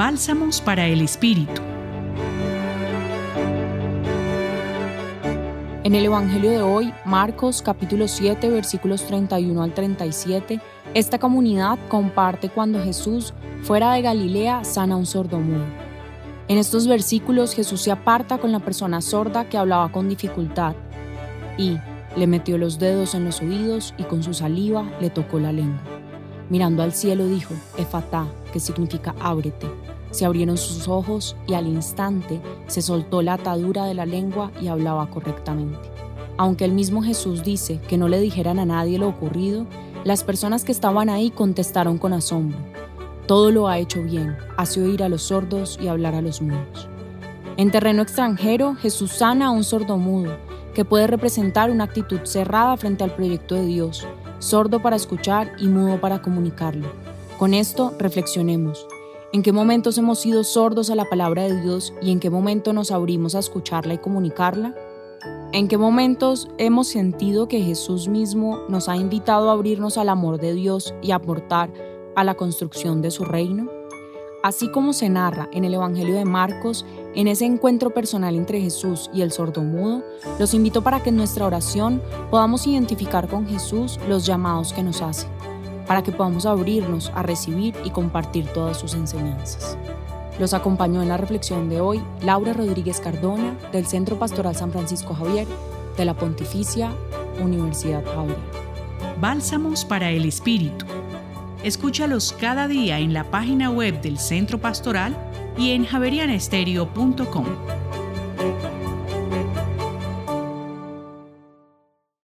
Bálsamos para el Espíritu. En el Evangelio de hoy, Marcos capítulo 7 versículos 31 al 37, esta comunidad comparte cuando Jesús, fuera de Galilea, sana a un sordomudo. En estos versículos Jesús se aparta con la persona sorda que hablaba con dificultad y le metió los dedos en los oídos y con su saliva le tocó la lengua. Mirando al cielo dijo, Efatá, que significa ábrete. Se abrieron sus ojos y al instante se soltó la atadura de la lengua y hablaba correctamente. Aunque el mismo Jesús dice que no le dijeran a nadie lo ocurrido, las personas que estaban ahí contestaron con asombro. Todo lo ha hecho bien, hace oír a los sordos y hablar a los mudos. En terreno extranjero, Jesús sana a un sordo mudo, que puede representar una actitud cerrada frente al proyecto de Dios, sordo para escuchar y mudo para comunicarlo. Con esto reflexionemos. ¿En qué momentos hemos sido sordos a la palabra de Dios y en qué momento nos abrimos a escucharla y comunicarla? ¿En qué momentos hemos sentido que Jesús mismo nos ha invitado a abrirnos al amor de Dios y aportar a la construcción de su reino? Así como se narra en el Evangelio de Marcos, en ese encuentro personal entre Jesús y el sordomudo, los invito para que en nuestra oración podamos identificar con Jesús los llamados que nos hace, para que podamos abrirnos a recibir y compartir todas sus enseñanzas. Los acompañó en la reflexión de hoy Laura Rodríguez Cardona del Centro Pastoral San Francisco Javier de la Pontificia Universidad Javier. Bálsamos para el Espíritu. Escúchalos cada día en la página web del Centro Pastoral y en javerianestereo.com.